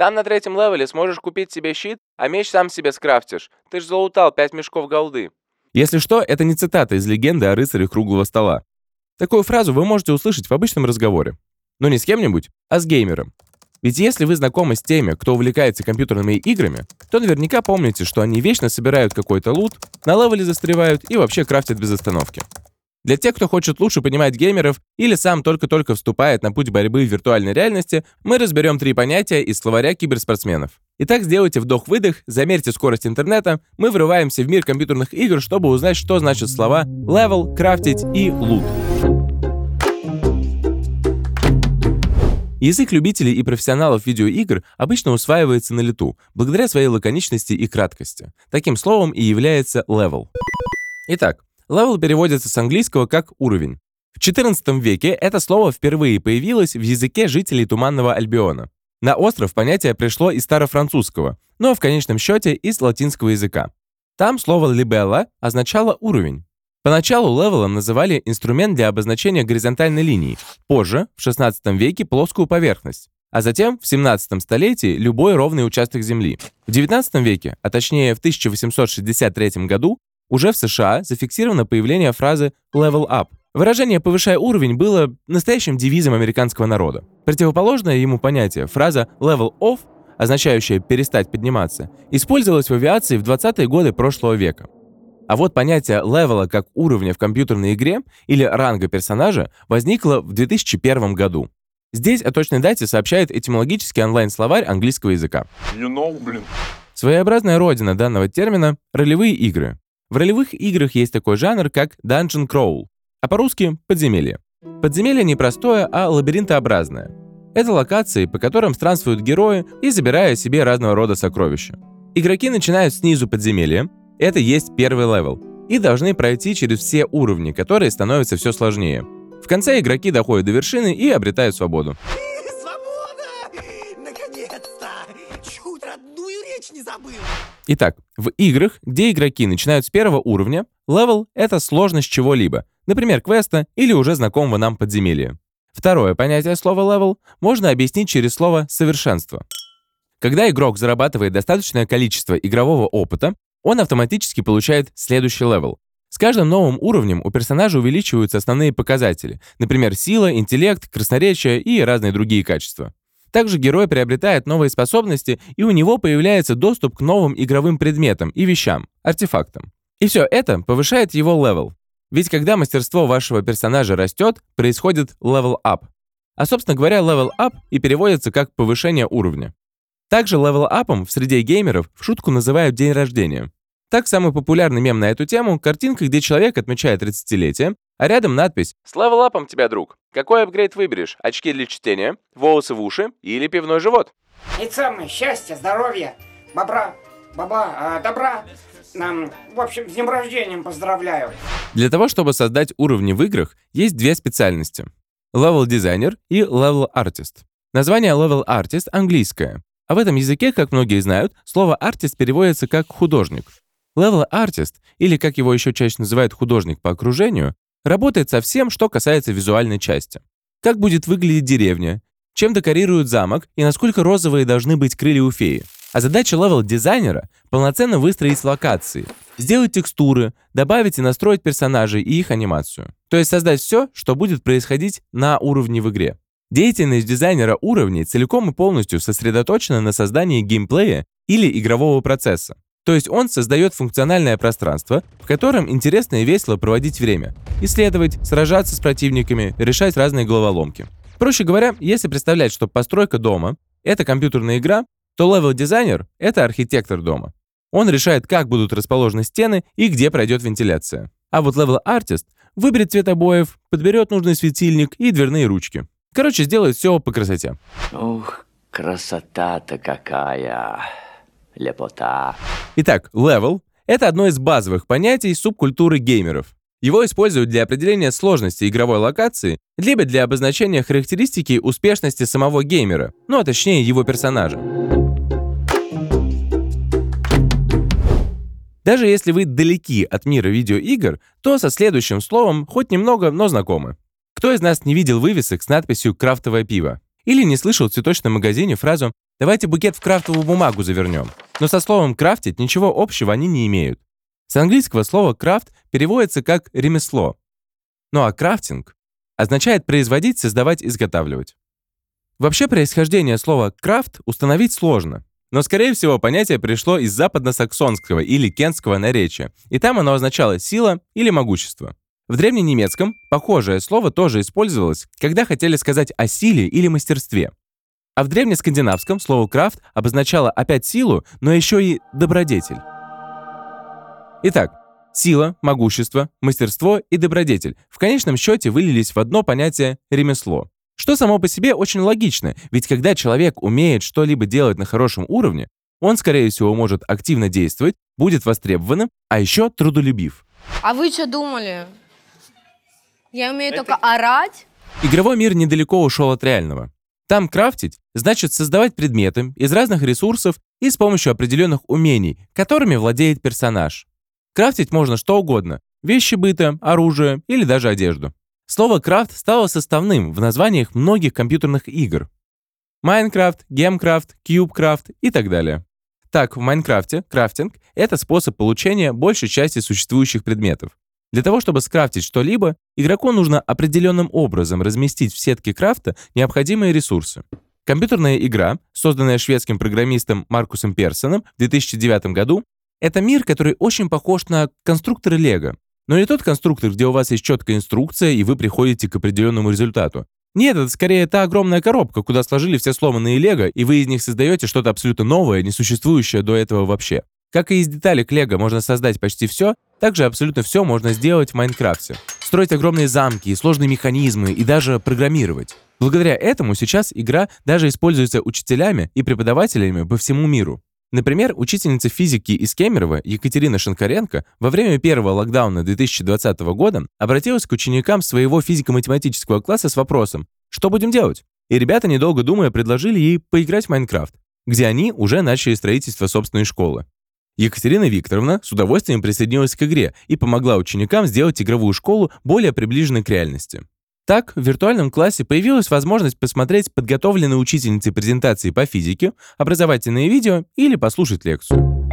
Там на третьем левеле сможешь купить себе щит, а меч сам себе скрафтишь. Ты ж залутал пять мешков голды. Если что, это не цитата из легенды о рыцарях круглого стола. Такую фразу вы можете услышать в обычном разговоре. Но не с кем-нибудь, а с геймером. Ведь если вы знакомы с теми, кто увлекается компьютерными играми, то наверняка помните, что они вечно собирают какой-то лут, на левеле застревают и вообще крафтят без остановки. Для тех, кто хочет лучше понимать геймеров или сам только-только вступает на путь борьбы в виртуальной реальности, мы разберем три понятия из словаря киберспортсменов. Итак, сделайте вдох-выдох, замерьте скорость интернета, мы врываемся в мир компьютерных игр, чтобы узнать, что значат слова level, крафтить и лут. Язык любителей и профессионалов видеоигр обычно усваивается на лету, благодаря своей лаконичности и краткости. Таким словом и является level. Итак, Level переводится с английского как «уровень». В XIV веке это слово впервые появилось в языке жителей Туманного Альбиона. На остров понятие пришло из старофранцузского, но в конечном счете из латинского языка. Там слово «libella» означало «уровень». Поначалу левелом называли инструмент для обозначения горизонтальной линии, позже, в XVI веке, плоскую поверхность, а затем, в 17 столетии, любой ровный участок Земли. В XIX веке, а точнее в 1863 году, уже в США зафиксировано появление фразы «level up». Выражение «повышай уровень» было настоящим девизом американского народа. Противоположное ему понятие, фраза «level off», означающая «перестать подниматься», использовалась в авиации в 20-е годы прошлого века. А вот понятие левела как уровня в компьютерной игре или ранга персонажа возникло в 2001 году. Здесь о точной дате сообщает этимологический онлайн-словарь английского языка. You know, блин. Своеобразная родина данного термина — ролевые игры. В ролевых играх есть такой жанр, как Dungeon Crawl, а по-русски — подземелье. Подземелье не простое, а лабиринтообразное. Это локации, по которым странствуют герои и забирая себе разного рода сокровища. Игроки начинают снизу подземелья, это есть первый левел, и должны пройти через все уровни, которые становятся все сложнее. В конце игроки доходят до вершины и обретают свободу. Итак, в играх, где игроки начинают с первого уровня, левел — это сложность чего-либо, например, квеста или уже знакомого нам подземелья. Второе понятие слова level можно объяснить через слово «совершенство». Когда игрок зарабатывает достаточное количество игрового опыта, он автоматически получает следующий левел. С каждым новым уровнем у персонажа увеличиваются основные показатели, например, сила, интеллект, красноречие и разные другие качества. Также герой приобретает новые способности, и у него появляется доступ к новым игровым предметам и вещам, артефактам. И все это повышает его левел. Ведь когда мастерство вашего персонажа растет, происходит level up. А собственно говоря, level up и переводится как повышение уровня. Также level-up ом в среде геймеров в шутку называют день рождения. Так, самый популярный мем на эту тему — картинка, где человек отмечает 30-летие, а рядом надпись С level-up ом тебя, друг. Какой апгрейд выберешь? Очки для чтения, волосы в уши или пивной живот? И самое счастье, здоровья, бобра, баба, а, добра. Нам, в общем, с днем рождения поздравляю. Для того, чтобы создать уровни в играх, есть две специальности — Level Designer и Level Artist. Название Level Artist английское, а в этом языке, как многие знают, слово «артист» переводится как «художник». Artist, или как его еще чаще называют художник по окружению, работает со всем, что касается визуальной части. Как будет выглядеть деревня, чем декорируют замок и насколько розовые должны быть крылья у феи. А задача левел-дизайнера — полноценно выстроить локации, сделать текстуры, добавить и настроить персонажей и их анимацию. То есть создать все, что будет происходить на уровне в игре. Деятельность дизайнера уровней целиком и полностью сосредоточена на создании геймплея или игрового процесса. То есть он создает функциональное пространство, в котором интересно и весело проводить время, исследовать, сражаться с противниками, решать разные головоломки. Проще говоря, если представлять, что постройка дома — это компьютерная игра, то level-дизайнер — это архитектор дома. Он решает, как будут расположены стены и где пройдет вентиляция. А вот level-артист выберет цвет обоев, подберет нужный светильник и дверные ручки. Короче, сделает все по красоте. Ух, Красота-то какая! Лепота! Итак, level — это одно из базовых понятий субкультуры геймеров. Его используют для определения сложности игровой локации, либо для обозначения характеристики успешности самого геймера, ну а точнее его персонажа. Даже если вы далеки от мира видеоигр, то со следующим словом хоть немного, но знакомы. Кто из нас не видел вывесок с надписью «крафтовое пиво»? Или не слышал в цветочном магазине фразу «давайте букет в крафтовую бумагу завернем». Но со словом «крафтить» ничего общего они не имеют. С английского слова «крафт» переводится как «ремесло». Ну а крафтинг означает производить, создавать, изготавливать. Вообще происхождение слова «крафт» установить сложно. Но, скорее всего, понятие пришло из западно-саксонского или кентского наречия, и там оно означало «сила» или «могущество». В древненемецком похожее слово тоже использовалось, когда хотели сказать о силе или мастерстве. А в древнескандинавском слово «крафт» обозначало опять силу, но еще и добродетель. Итак, сила, могущество, мастерство и добродетель в конечном счете вылились в одно понятие «ремесло». Что само по себе очень логично, ведь когда человек умеет что-либо делать на хорошем уровне, он, скорее всего, может активно действовать, будет востребованным, а еще трудолюбив. А вы что думали? Я умею только орать? Игровой мир недалеко ушел от реального. Там крафтить значит создавать предметы из разных ресурсов и с помощью определенных умений, которыми владеет персонаж. Крафтить можно что угодно – вещи быта, оружие или даже одежду. Слово «крафт» стало составным в названиях многих компьютерных игр. Майнкрафт, Гемкрафт, Кьюбкрафт и так далее. Так, в Майнкрафте крафтинг — это способ получения большей части существующих предметов. Для того, чтобы скрафтить что-либо, игроку нужно определенным образом разместить в сетке крафта необходимые ресурсы. Компьютерная игра, созданная шведским программистом Маркусом Персоном в 2009 году, это мир, который очень похож на конструкторы Лего. Но не тот конструктор, где у вас есть четкая инструкция, и вы приходите к определенному результату. Нет, это скорее та огромная коробка, куда сложили все сломанные лего, и вы из них создаете что-то абсолютно новое, не существующее до этого вообще. Как и из деталек лего можно создать почти все, также абсолютно все можно сделать в Майнкрафте. Строить огромные замки, сложные механизмы и даже программировать. Благодаря этому сейчас игра даже используется учителями и преподавателями по всему миру. Например, учительница физики из Кемерово Екатерина Шинкаренко во время первого локдауна 2020 года обратилась к ученикам своего физико-математического класса с вопросом «Что будем делать?». И ребята, недолго думая, предложили ей поиграть в Майнкрафт, где они уже начали строительство собственной школы. Екатерина Викторовна с удовольствием присоединилась к игре и помогла ученикам сделать игровую школу более приближенной к реальности. Так, в виртуальном классе появилась возможность посмотреть подготовленные учительницы презентации по физике, образовательные видео или послушать лекцию.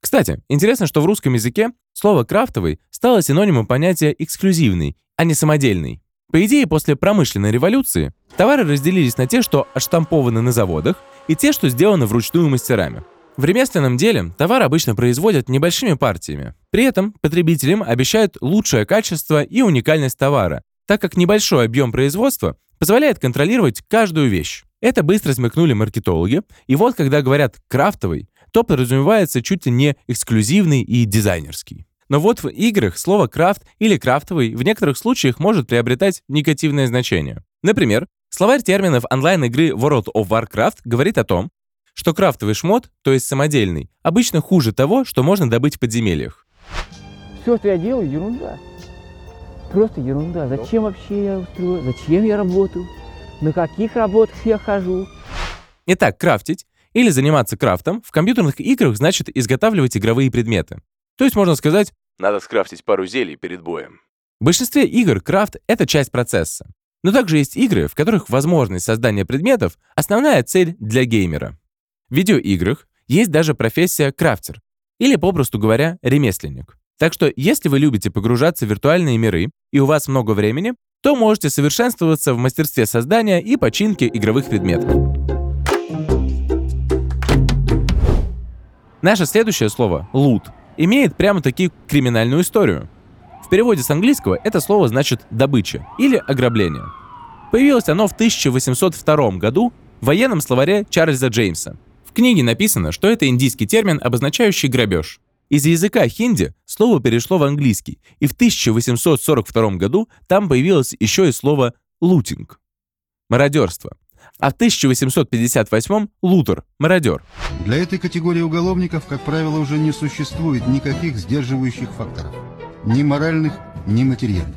Кстати, интересно, что в русском языке слово «крафтовый» стало синонимом понятия «эксклюзивный», а не «самодельный». По идее, после промышленной революции товары разделились на те, что отштампованы на заводах, и те, что сделаны вручную мастерами. В ремесленном деле товар обычно производят небольшими партиями. При этом потребителям обещают лучшее качество и уникальность товара, так как небольшой объем производства позволяет контролировать каждую вещь. Это быстро смекнули маркетологи, и вот когда говорят «крафтовый», то подразумевается чуть ли не эксклюзивный и дизайнерский. Но вот в играх слово «крафт» или «крафтовый» в некоторых случаях может приобретать негативное значение. Например, словарь терминов онлайн-игры World of Warcraft говорит о том, что крафтовый шмот, то есть самодельный, обычно хуже того, что можно добыть в подземельях. Все, что я делаю, ерунда. Просто ерунда. Зачем вообще я устрою? Зачем я работаю? На каких работах я хожу? Итак, крафтить или заниматься крафтом в компьютерных играх значит изготавливать игровые предметы. То есть можно сказать, Надо скрафтить пару зелий перед боем. в большинстве игр крафт — это часть процесса. Но также есть игры, в которых возможность создания предметов — основная цель для геймера. В видеоиграх есть даже профессия крафтер, или, попросту говоря, ремесленник. Так что, если вы любите погружаться в виртуальные миры и у вас много времени, то можете совершенствоваться в мастерстве создания и починки игровых предметов. Наше следующее слово «лут» имеет прямо-таки криминальную историю. В переводе с английского это слово значит «добыча» или «ограбление». Появилось оно в 1802 году в военном словаре Чарльза Джеймса. В книге написано, что это индийский термин, обозначающий грабеж. Из языка хинди слово перешло в английский, и в 1842 году там появилось еще и слово «лутинг». мародерство. А в 1858 лутер, мародер. Для этой категории уголовников, как правило, уже не существует никаких сдерживающих факторов. Ни моральных, ни материальных.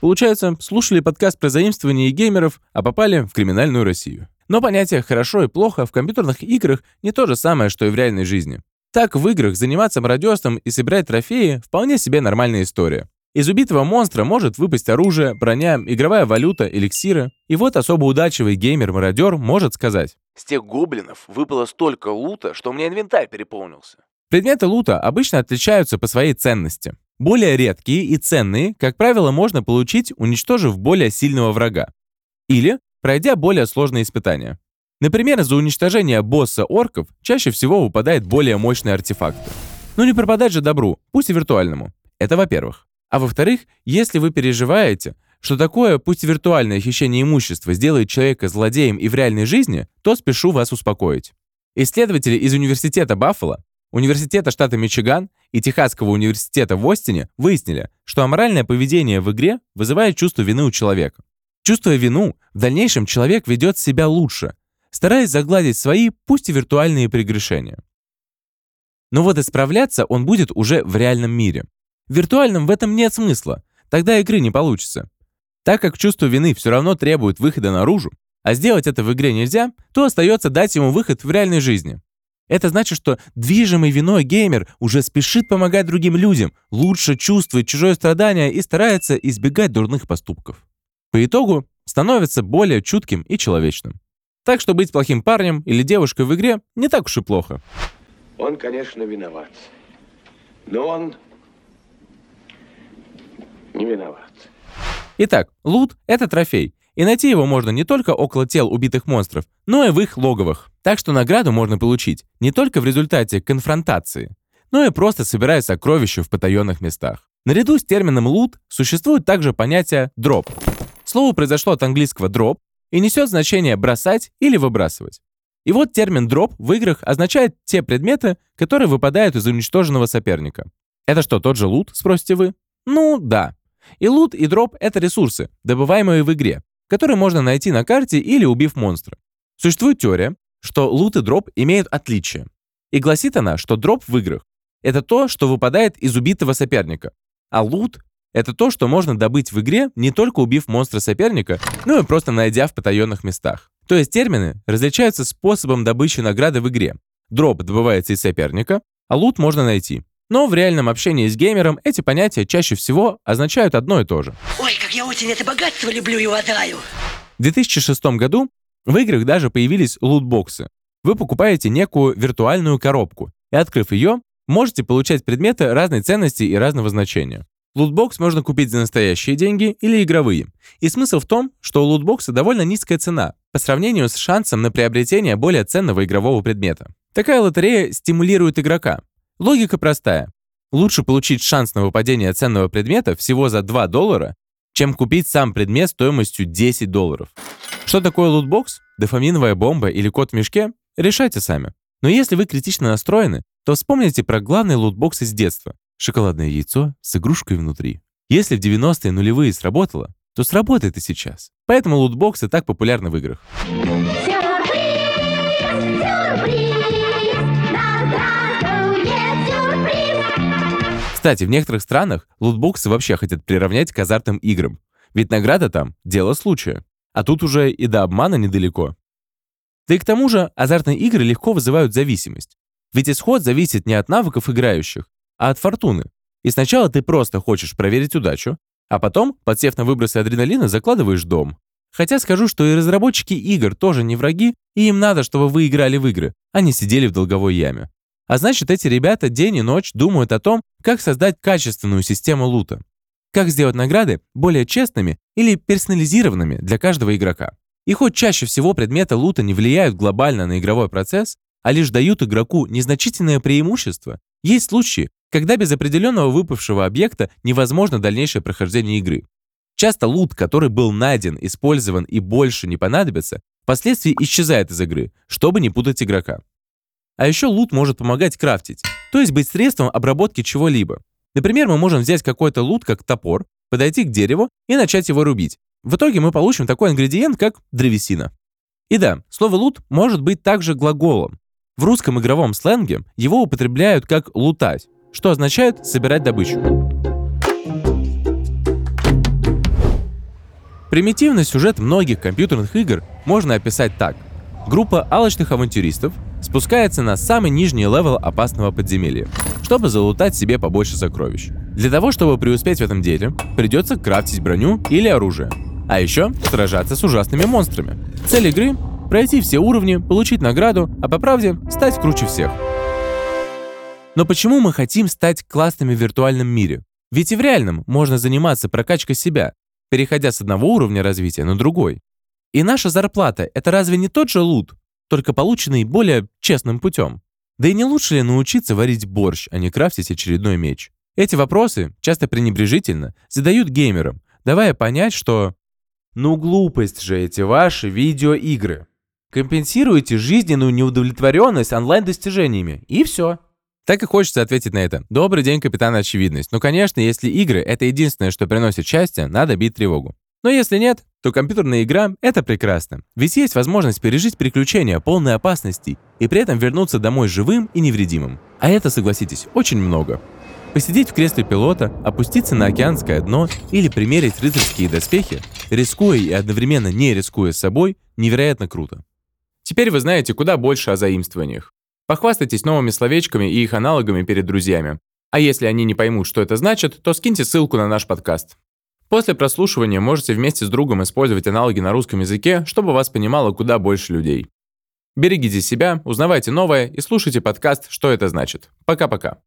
Получается, слушали подкаст про заимствование геймеров, а попали в криминальную Россию. Но понятие «хорошо» и «плохо» в компьютерных играх не то же самое, что и в реальной жизни. Так, в играх заниматься мародерством и собирать трофеи вполне себе нормальная история. Из убитого монстра может выпасть оружие, броня, игровая валюта, эликсиры. И вот особо удачливый геймер-мародер может сказать. С тех гоблинов выпало столько лута, что у меня инвентарь переполнился. Предметы лута обычно отличаются по своей ценности. Более редкие и ценные, как правило, можно получить, уничтожив более сильного врага. Или пройдя более сложные испытания. Например, за уничтожение босса орков чаще всего выпадает более мощные артефакты. Ну не пропадать же добру, пусть и виртуальному. Это во-первых. А во-вторых, если вы переживаете, что такое, пусть виртуальное хищение имущества сделает человека злодеем и в реальной жизни, то спешу вас успокоить. Исследователи из университета Баффало, университета штата Мичиган и Техасского университета в Остине выяснили, что аморальное поведение в игре вызывает чувство вины у человека. Чувствуя вину, в дальнейшем человек ведет себя лучше, стараясь загладить свои, пусть и виртуальные прегрешения. Но вот исправляться он будет уже в реальном мире. В виртуальном в этом нет смысла, тогда игры не получится. Так как чувство вины все равно требует выхода наружу, а сделать это в игре нельзя, то остается дать ему выход в реальной жизни. Это значит, что движимый виной геймер уже спешит помогать другим людям, лучше чувствует чужое страдание и старается избегать дурных поступков. По итогу становится более чутким и человечным. Так что быть плохим парнем или девушкой в игре не так уж и плохо. Он, конечно, виноват. Но он не виноват. Итак, лут — это трофей, и найти его можно не только около тел убитых монстров, но и в их логовых. Так что награду можно получить не только в результате конфронтации, но и просто собирая сокровища в потаенных местах. Наряду с термином лут существует также понятие дроп. Слово произошло от английского drop и несет значение бросать или выбрасывать. И вот термин дроп в играх означает те предметы, которые выпадают из уничтоженного соперника. Это что, тот же лут, спросите вы? Ну, да. И лут, и дроп — это ресурсы, добываемые в игре, которые можно найти на карте или убив монстра. Существует теория, что лут и дроп имеют отличие. И гласит она, что дроп в играх — это то, что выпадает из убитого соперника, а лут — это то, что можно добыть в игре, не только убив монстра соперника, но и просто найдя в потаенных местах. То есть термины различаются способом добычи награды в игре. Дроп добывается из соперника, а лут можно найти. Но в реальном общении с геймером эти понятия чаще всего означают одно и то же. Ой, как я очень это богатство люблю и уважаю. В 2006 году в играх даже появились лутбоксы. Вы покупаете некую виртуальную коробку, и открыв ее, можете получать предметы разной ценности и разного значения. Лутбокс можно купить за настоящие деньги или игровые. И смысл в том, что у лутбокса довольно низкая цена по сравнению с шансом на приобретение более ценного игрового предмета. Такая лотерея стимулирует игрока. Логика простая. Лучше получить шанс на выпадение ценного предмета всего за 2 доллара, чем купить сам предмет стоимостью 10 долларов. Что такое лутбокс, дофаминовая бомба или код в мешке? Решайте сами. Но если вы критично настроены, то вспомните про главный лутбокс из детства шоколадное яйцо с игрушкой внутри. Если в 90-е нулевые сработало, то сработает и сейчас. Поэтому лутбоксы так популярны в играх. Кстати, в некоторых странах лутбоксы вообще хотят приравнять к азартным играм. Ведь награда там – дело случая. А тут уже и до обмана недалеко. Да и к тому же азартные игры легко вызывают зависимость. Ведь исход зависит не от навыков играющих, а от фортуны. И сначала ты просто хочешь проверить удачу, а потом, подсев на выбросы адреналина, закладываешь дом. Хотя скажу, что и разработчики игр тоже не враги, и им надо, чтобы вы играли в игры, а не сидели в долговой яме. А значит, эти ребята день и ночь думают о том, как создать качественную систему лута. Как сделать награды более честными или персонализированными для каждого игрока. И хоть чаще всего предметы лута не влияют глобально на игровой процесс, а лишь дают игроку незначительное преимущество, есть случаи, когда без определенного выпавшего объекта невозможно дальнейшее прохождение игры. Часто лут, который был найден, использован и больше не понадобится, впоследствии исчезает из игры, чтобы не путать игрока. А еще лут может помогать крафтить, то есть быть средством обработки чего-либо. Например, мы можем взять какой-то лут, как топор, подойти к дереву и начать его рубить, В итоге мы получим такой ингредиент, как древесина. И да, слово «лут» может быть также глаголом. В русском игровом сленге его употребляют как «лутать», что означает «собирать добычу». Примитивный сюжет многих компьютерных игр можно описать так. Группа алчных авантюристов спускается на самый нижний level опасного подземелья, чтобы залутать себе побольше сокровищ. Для того, чтобы преуспеть в этом деле, придется крафтить броню или оружие, а еще сражаться с ужасными монстрами. Цель игры — пройти все уровни, получить награду, а по правде — стать круче всех. Но почему мы хотим стать классными в виртуальном мире? Ведь и в реальном можно заниматься прокачкой себя, переходя с одного уровня развития на другой. И наша зарплата — это разве не тот же лут, только полученный более честным путем? Да и не лучше ли научиться варить борщ, а не крафтить очередной меч? Эти вопросы, часто пренебрежительно, задают геймерам, давая понять, что «Ну глупость же эти ваши видеоигры. Компенсируйте жизненную неудовлетворенность онлайн-достижениями, и все». Так и хочется ответить на это. Добрый день, капитан Очевидность. Ну, конечно, если игры — это единственное, что приносит счастье, надо бить тревогу. Но если нет, то компьютерная игра — это прекрасно. Ведь есть возможность пережить приключения, полные опасностей, и при этом вернуться домой живым и невредимым. А это, согласитесь, очень много. Посидеть в кресле пилота, опуститься на океанское дно или примерить рыцарские доспехи, рискуя и одновременно не рискуя собой, невероятно круто. Теперь вы знаете куда больше о заимствованиях. Похвастайтесь новыми словечками и их аналогами перед друзьями. А если они не поймут, что это значит, то скиньте ссылку на наш подкаст. После прослушивания можете вместе с другом использовать аналоги на русском языке, чтобы вас понимало куда больше людей. Берегите себя, узнавайте новое и слушайте подкаст «Что это значит». Пока-пока.